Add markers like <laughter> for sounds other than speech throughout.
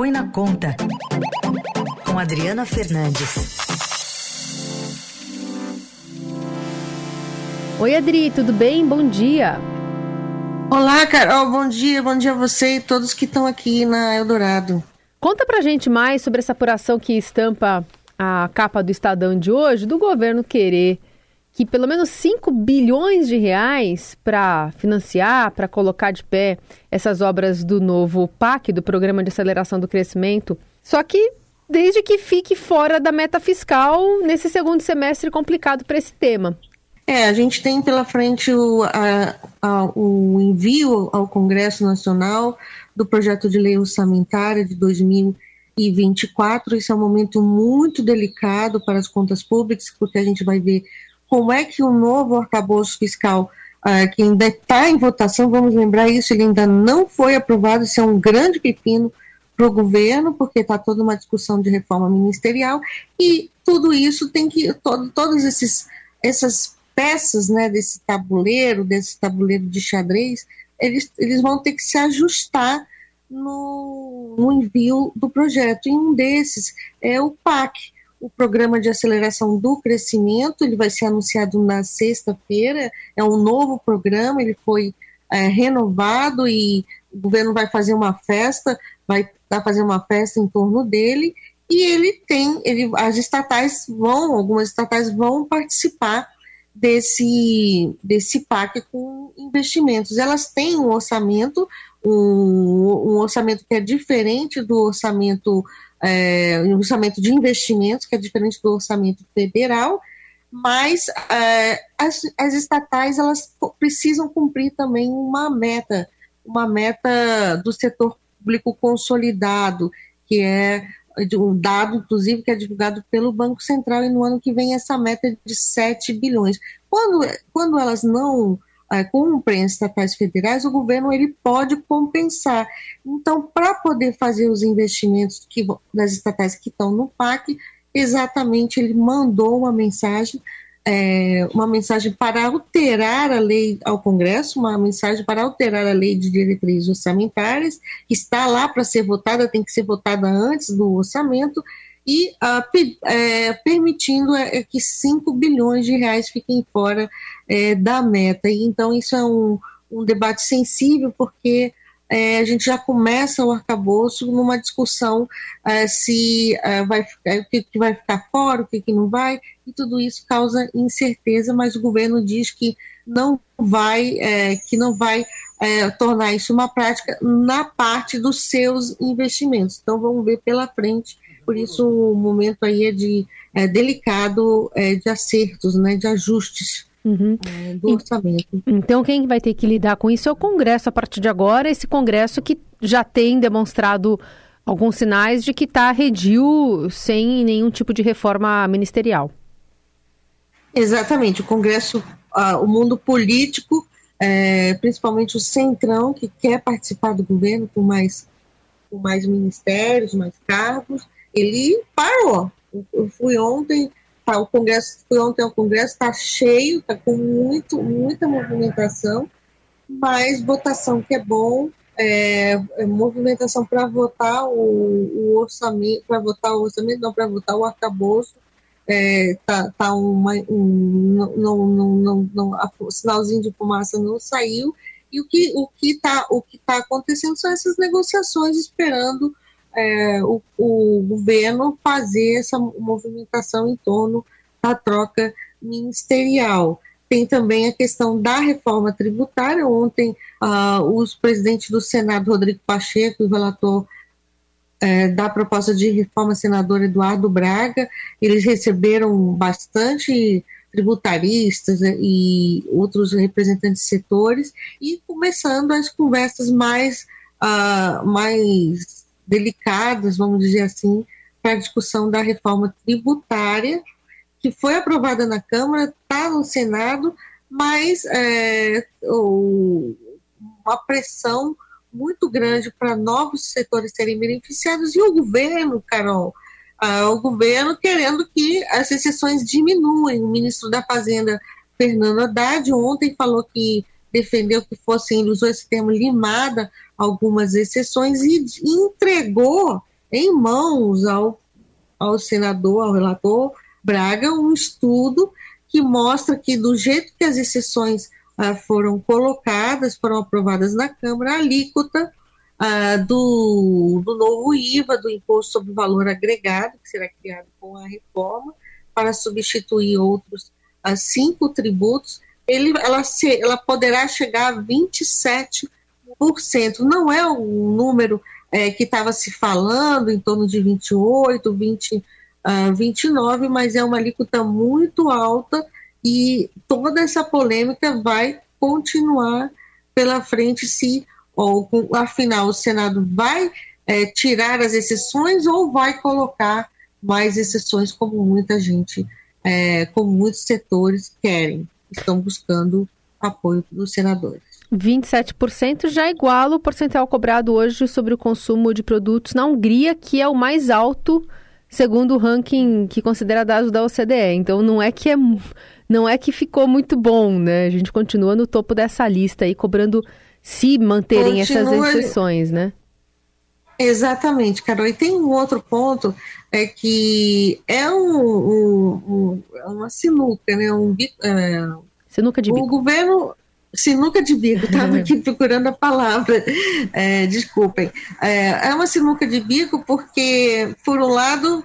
Põe na Conta, com Adriana Fernandes. Oi, Adri, tudo bem? Bom dia. Olá, Carol, bom dia, bom dia a você e todos que estão aqui na Eldorado. Conta pra gente mais sobre essa apuração que estampa a capa do Estadão de hoje, do governo querer que pelo menos 5 bilhões de reais para financiar, para colocar de pé essas obras do novo PAC, do Programa de Aceleração do Crescimento, só que desde que fique fora da meta fiscal nesse segundo semestre complicado para esse tema. É, a gente tem pela frente o, a, a, o envio ao Congresso Nacional do projeto de lei orçamentária de 2024. Esse é um momento muito delicado para as contas públicas, porque a gente vai ver como é que o novo arcabouço fiscal, uh, que ainda está em votação, vamos lembrar isso, ele ainda não foi aprovado, isso é um grande pepino para o governo, porque está toda uma discussão de reforma ministerial, e tudo isso tem que, todo, todas esses, essas peças né, desse tabuleiro, desse tabuleiro de xadrez, eles, eles vão ter que se ajustar no, no envio do projeto. E um desses é o PAC, o programa de aceleração do crescimento, ele vai ser anunciado na sexta-feira, é um novo programa, ele foi é, renovado e o governo vai fazer uma festa, vai, fazer uma festa em torno dele, e ele tem, ele, as estatais vão, algumas estatais vão participar desse, desse PAC com investimentos. Elas têm um orçamento, um, um orçamento que é diferente do orçamento é, orçamento de investimentos, que é diferente do orçamento federal, mas é, as, as estatais elas precisam cumprir também uma meta, uma meta do setor público consolidado, que é um dado, inclusive, que é divulgado pelo Banco Central, e no ano que vem essa meta é de 7 bilhões. Quando, quando elas não cumprem as estatais federais, o governo ele pode compensar. Então, para poder fazer os investimentos que, das estatais que estão no PAC, exatamente ele mandou uma mensagem, é, uma mensagem para alterar a lei ao Congresso, uma mensagem para alterar a lei de diretrizes orçamentárias, que está lá para ser votada, tem que ser votada antes do orçamento, e uh, é, permitindo é, que 5 bilhões de reais fiquem fora é, da meta. E, então, isso é um, um debate sensível, porque é, a gente já começa o arcabouço numa discussão é, se é, vai, o que, que, vai ficar fora, o que, que não vai, e tudo isso causa incerteza, mas o governo diz que não vai, que não vai tornar isso uma prática na parte dos seus investimentos. Então vamos ver pela frente por isso o momento aí é de é, delicado é, de acertos, né, de ajustes. Uhum. É, do orçamento. Então, quem vai ter que lidar com isso é o Congresso a partir de agora, esse Congresso que já tem demonstrado alguns sinais de que está redio sem nenhum tipo de reforma ministerial. Exatamente, o Congresso, o mundo político, é, principalmente o Centrão, que quer participar do governo com mais, com mais ministérios, mais cargos, ele parou. Eu fui ontem, tá, o Congresso, fui ontem ao Congresso, está cheio, está com muito, muita movimentação, mas votação que é bom, é, é movimentação para votar o, o orçamento, para votar o orçamento, não para votar o arcabouço, é, tá, tá uma, um, não, não, não, não, o sinalzinho de fumaça não saiu, e o que o que está o que tá acontecendo são essas negociações esperando é, o, o, governo fazer essa movimentação em torno da troca ministerial. Tem também a questão da reforma tributária. Ontem, uh, os presidentes do Senado, Rodrigo Pacheco, o relator é, da proposta de reforma, senador Eduardo Braga, eles receberam bastante tributaristas e outros representantes de setores e começando as conversas mais, uh, mais delicadas, vamos dizer assim, para a discussão da reforma tributária, que foi aprovada na Câmara, está no Senado, mas é, uma pressão muito grande para novos setores serem beneficiados e o governo, Carol, uh, o governo querendo que as exceções diminuem. O ministro da Fazenda, Fernando Haddad, ontem falou que defendeu que fossem, ele usou esse termo, limada algumas exceções e entregou em mãos ao, ao senador, ao relator Braga, um estudo que mostra que, do jeito que as exceções ah, foram colocadas, foram aprovadas na Câmara, a alíquota ah, do, do novo IVA, do Imposto sobre Valor Agregado, que será criado com a reforma, para substituir outros ah, cinco tributos, ele, ela, se, ela poderá chegar a 27%. Não é um número é, que estava se falando em torno de 28, 20, uh, 29, mas é uma alíquota muito alta e toda essa polêmica vai continuar pela frente se, ou, afinal, o Senado vai é, tirar as exceções ou vai colocar mais exceções como muita gente, é, como muitos setores querem, estão buscando apoio dos senadores. 27% já iguala o percentual cobrado hoje sobre o consumo de produtos na Hungria, que é o mais alto segundo o ranking que considera dados da OCDE. Então não é que é não é que ficou muito bom, né? A gente continua no topo dessa lista aí cobrando se manterem continua... essas exceções, né? Exatamente, Carol. E tem um outro ponto é que é um, um, um é uma sinuca, né? Um, é, sinuca de bico. O governo Sinuca de bico, estava aqui procurando a palavra, é, desculpem. É, é uma sinuca de bico porque, por um lado,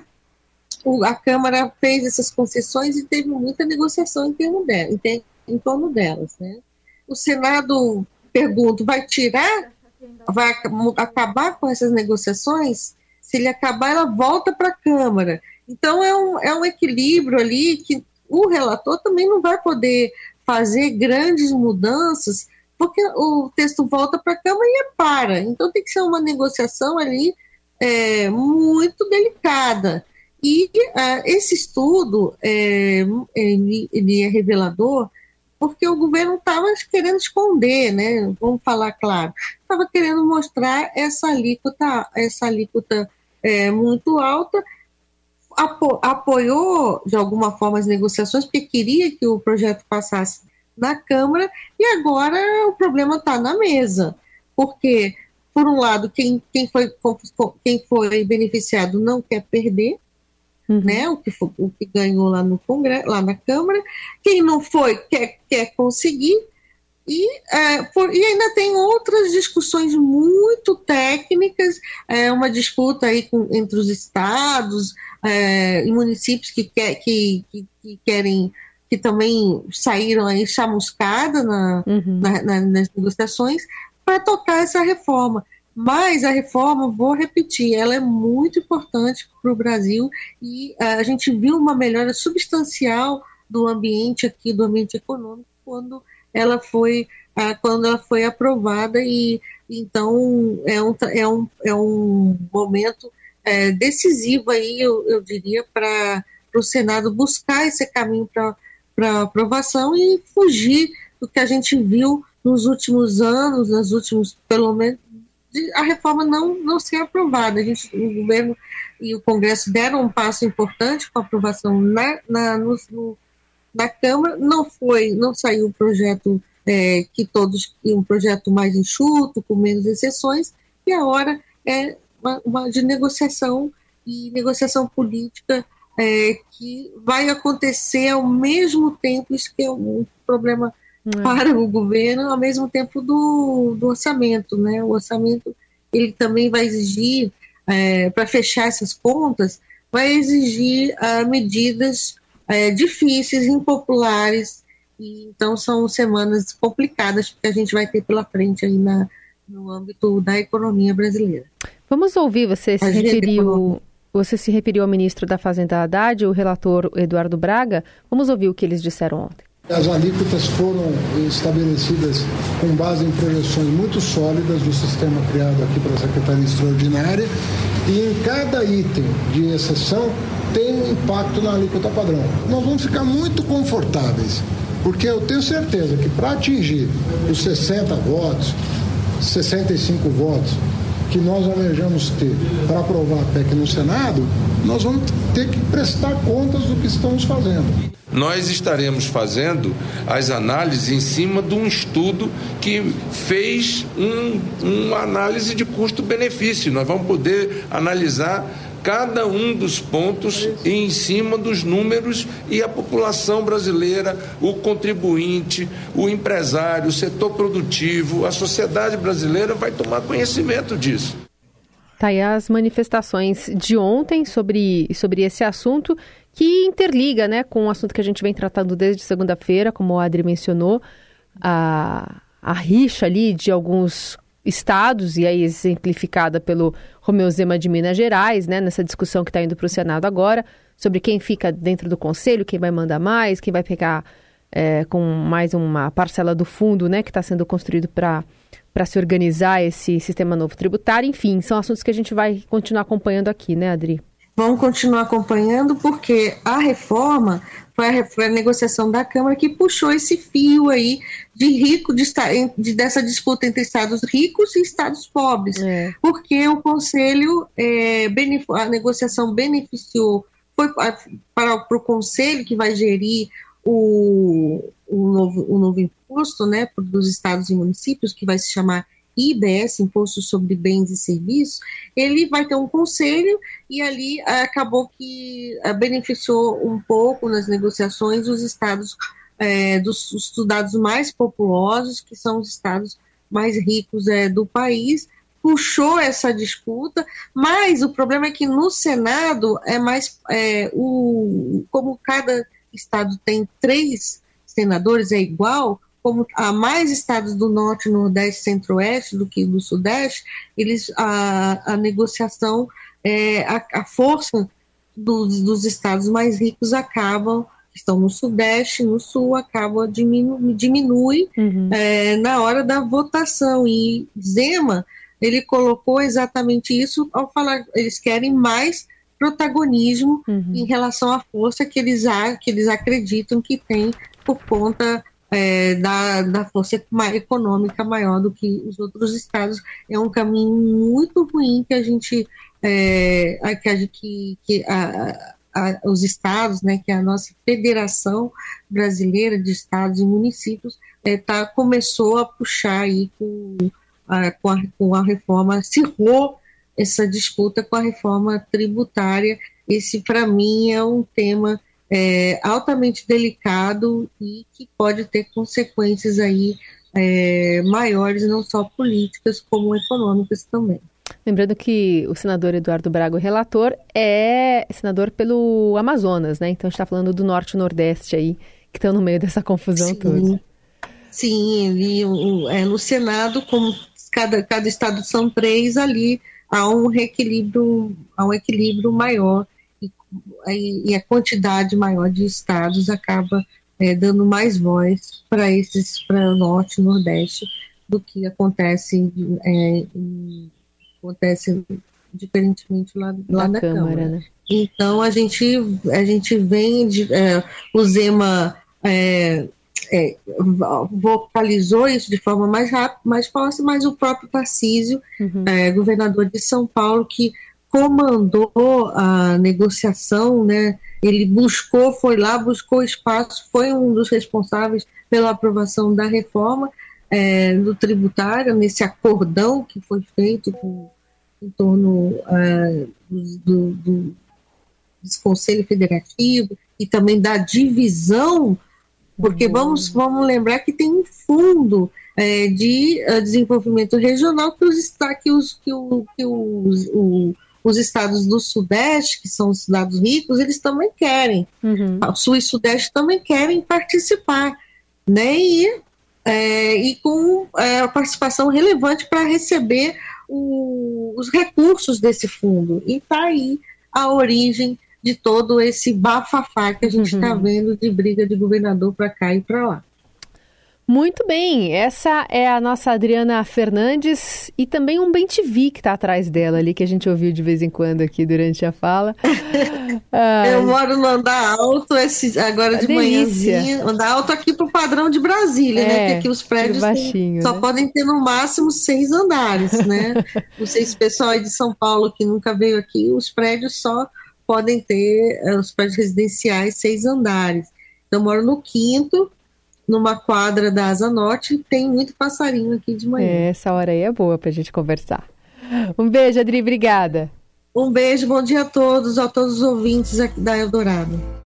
a Câmara fez essas concessões e teve muita negociação em, torno, dela, em, em torno delas. Né? O Senado, pergunto, vai tirar, vai acabar com essas negociações? Se ele acabar, ela volta para a Câmara. Então, é um, é um equilíbrio ali que o relator também não vai poder fazer grandes mudanças, porque o texto volta para a Câmara e é para. Então tem que ser uma negociação ali é, muito delicada. E uh, esse estudo é, ele, ele, é revelador porque o governo estava querendo esconder, né? Vamos falar claro, estava querendo mostrar essa alíquota, essa alíquota é, muito alta apo apoiou de alguma forma as negociações, porque queria que o projeto passasse na Câmara, e agora o problema está na mesa. Porque, por um lado, quem, quem, foi, quem foi beneficiado não quer perder, uhum. né, o, que foi, o que ganhou lá no Congresso, lá na Câmara, quem não foi quer, quer conseguir, e, é, por, e, ainda tem outras discussões muito técnicas, é, uma disputa aí com, entre os estados é, e municípios que, quer, que, que, que, querem, que também saíram aí chamuscada na, uhum. na, na, nas negociações para tocar essa reforma. Mas a reforma, vou repetir, ela é muito importante para o Brasil e é, a gente viu uma melhora substancial do ambiente aqui, do ambiente econômico, quando ela foi quando ela foi aprovada e então é um, é um, é um momento é, decisivo aí, eu, eu diria, para o Senado buscar esse caminho para aprovação e fugir do que a gente viu nos últimos anos, nos últimos, pelo menos, a reforma não, não ser aprovada. A gente, o governo e o Congresso deram um passo importante com a aprovação na, na, no, no da Câmara, não foi, não saiu o projeto é, que todos, um projeto mais enxuto, com menos exceções, e a hora é uma, uma de negociação e negociação política é, que vai acontecer ao mesmo tempo, isso que é um problema é. para o governo, ao mesmo tempo do, do orçamento, né? O orçamento ele também vai exigir, é, para fechar essas contas, vai exigir uh, medidas é, difíceis, impopulares, e, então são semanas complicadas que a gente vai ter pela frente aí na, no âmbito da economia brasileira. Vamos ouvir, você se referiu, você se referiu ao ministro da Fazenda Haddad, o relator Eduardo Braga. Vamos ouvir o que eles disseram ontem. As alíquotas foram estabelecidas com base em projeções muito sólidas do sistema criado aqui pela Secretaria Extraordinária e em cada item de exceção tem um impacto na alíquota padrão. Nós vamos ficar muito confortáveis, porque eu tenho certeza que para atingir os 60 votos, 65 votos que nós almejamos ter para aprovar a PEC no Senado, nós vamos ter que prestar contas do que estamos fazendo. Nós estaremos fazendo as análises em cima de um estudo que fez um, uma análise de custo-benefício. Nós vamos poder analisar cada um dos pontos em cima dos números e a população brasileira, o contribuinte, o empresário, o setor produtivo, a sociedade brasileira vai tomar conhecimento disso. Tá aí as manifestações de ontem sobre, sobre esse assunto que interliga né, com o assunto que a gente vem tratando desde segunda-feira, como o Adri mencionou, a, a rixa ali de alguns estados, e aí exemplificada pelo Romeu Zema de Minas Gerais, né, nessa discussão que está indo para o Senado agora, sobre quem fica dentro do Conselho, quem vai mandar mais, quem vai pegar é, com mais uma parcela do fundo né, que está sendo construído para para se organizar esse sistema novo tributário. Enfim, são assuntos que a gente vai continuar acompanhando aqui, né, Adri? Vamos continuar acompanhando porque a reforma foi a, foi a, negociação da Câmara que puxou esse fio aí de rico de, de dessa disputa entre estados ricos e estados pobres, é. porque o Conselho é, a negociação beneficiou foi para, para o Conselho que vai gerir o, o, novo, o novo imposto né, dos estados e municípios, que vai se chamar IBS, Imposto sobre Bens e Serviços, ele vai ter um conselho e ali ah, acabou que ah, beneficiou um pouco nas negociações os estados é, dos estudados mais populosos, que são os estados mais ricos é, do país, puxou essa disputa, mas o problema é que no Senado é mais é, o como cada estado tem três senadores é igual, como há mais estados do norte, nordeste, centro-oeste do que do sudeste, eles a, a negociação, é, a, a, força dos, dos, estados mais ricos acabam estão no sudeste, no sul, acaba diminu, diminui uhum. é, na hora da votação e Zema ele colocou exatamente isso ao falar eles querem mais protagonismo uhum. em relação à força que eles, que eles acreditam que tem por conta é, da, da força econômica maior do que os outros estados. É um caminho muito ruim que a gente, é, que, que a, a, os estados, né, que a nossa Federação Brasileira de Estados e Municípios é, tá, começou a puxar aí com a, com a, com a reforma, acirrou essa disputa com a reforma tributária. Esse, para mim, é um tema é, altamente delicado e que pode ter consequências aí é, maiores, não só políticas, como econômicas também. Lembrando que o senador Eduardo Braga, o relator, é senador pelo Amazonas, né? Então a gente está falando do norte e nordeste aí, que estão no meio dessa confusão Sim. toda. Sim, ele, é, no Senado, como cada, cada estado são três, ali há um equilíbrio, há um equilíbrio maior e, e a quantidade maior de estados acaba é, dando mais voz para esses, para o norte e nordeste do que acontece, é, acontece diferentemente lá, lá na Câmara. Câmara. Né? Então a gente, a gente vem, de, é, o Zema é, é, vocalizou isso de forma mais rápida, mais fácil, mas o próprio Tarcísio, uhum. é, governador de São Paulo, que comandou a negociação, né? Ele buscou, foi lá, buscou espaço, foi um dos responsáveis pela aprovação da reforma é, do tributário, nesse acordão que foi feito com, em torno é, do, do, do, Conselho Federativo e também da divisão, porque uhum. vamos, vamos lembrar que tem um fundo é, de uh, desenvolvimento regional que os, que os, que o, que os, o, os estados do Sudeste, que são os estados ricos, eles também querem. Uhum. O Sul e Sudeste também querem participar, né? E, é, e com é, a participação relevante para receber o, os recursos desse fundo. E está aí a origem de todo esse bafafá que a gente está uhum. vendo de briga de governador para cá e para lá. Muito bem, essa é a nossa Adriana Fernandes e também um bem TV que está atrás dela ali, que a gente ouviu de vez em quando aqui durante a fala. <laughs> ah, Eu moro no andar alto, esse, agora de delícia. manhãzinha. Andar alto aqui pro padrão de Brasília, é, né? Porque aqui os prédios baixinho, só né? podem ter no máximo seis andares, né? <laughs> Não sei se o pessoal aí de São Paulo que nunca veio aqui, os prédios só podem ter, eh, os prédios residenciais, seis andares. Então, eu moro no quinto, numa quadra da Asa Norte, tem muito passarinho aqui de manhã. É, essa hora aí é boa para a gente conversar. Um beijo, Adri, obrigada. Um beijo, bom dia a todos, a todos os ouvintes aqui da Eldorado.